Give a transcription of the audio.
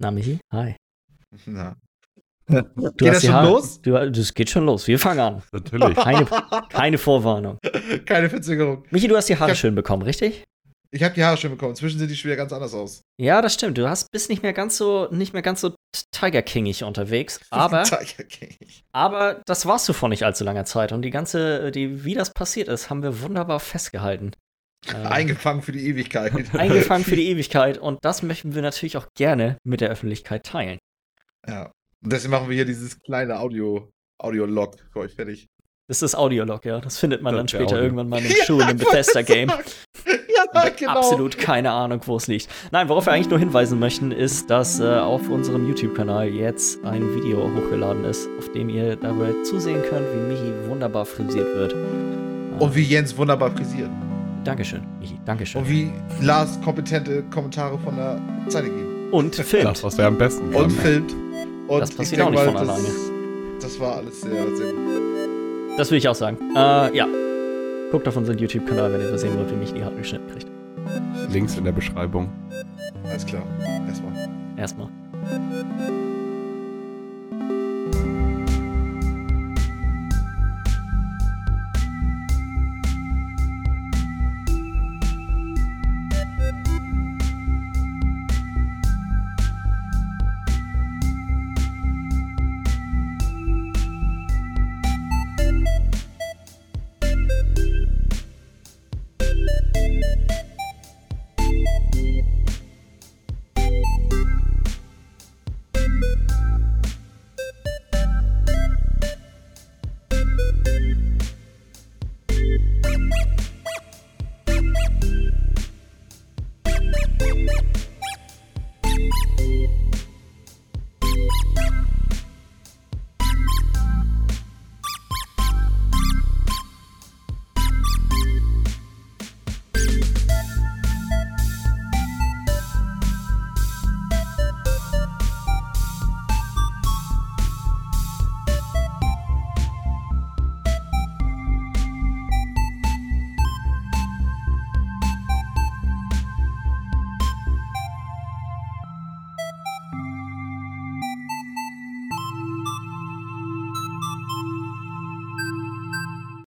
Na, Michi, hi. Na. Du Geht hast das die schon Haare- los? Du, das geht schon los. Wir fangen an. Natürlich. Keine, keine Vorwarnung. Keine Verzögerung. Michi, du hast die Haare hab- schön bekommen, richtig? Ich habe die Haare schön bekommen. Inzwischen sehen die schon wieder ganz anders aus. Ja, das stimmt. Du hast, bist nicht mehr ganz so, nicht mehr ganz so Tiger Kingig unterwegs. Aber, Tiger King. aber das warst du vor nicht allzu langer Zeit. Und die ganze, die, wie das passiert ist, haben wir wunderbar festgehalten. Äh, Eingefangen für die Ewigkeit. eingefangen für die Ewigkeit. Und das möchten wir natürlich auch gerne mit der Öffentlichkeit teilen. Ja. Und deswegen machen wir hier dieses kleine Audio, Audio-Log für euch fertig. Das ist Audiolog, ja. Das findet man Das dann später Audio. irgendwann mal im Schulen im Bethesda-Game. ja, genau. Absolut keine Ahnung, wo es liegt. Nein, worauf wir eigentlich nur hinweisen möchten, ist, dass äh, auf unserem YouTube-Kanal jetzt ein Video hochgeladen ist, auf dem ihr dabei zusehen könnt, wie Michi wunderbar frisiert wird. Und wie Jens wunderbar frisiert. Dankeschön, Michi, Dankeschön. Und wie Lars kompetente Kommentare von der Seite gibt. Und filmt. Das, was er am besten kann. Und filmt. Und Das passiert auch nicht mal, von das, alleine. Das war alles sehr, sehr gut. Das will ich auch sagen. Äh, ja. Guckt auf unseren YouTube-Kanal, wenn ihr sehen wollt, wie Michi die Haare geschnitten kriegt. Links in der Beschreibung. Alles klar. Erstmal. Erstmal.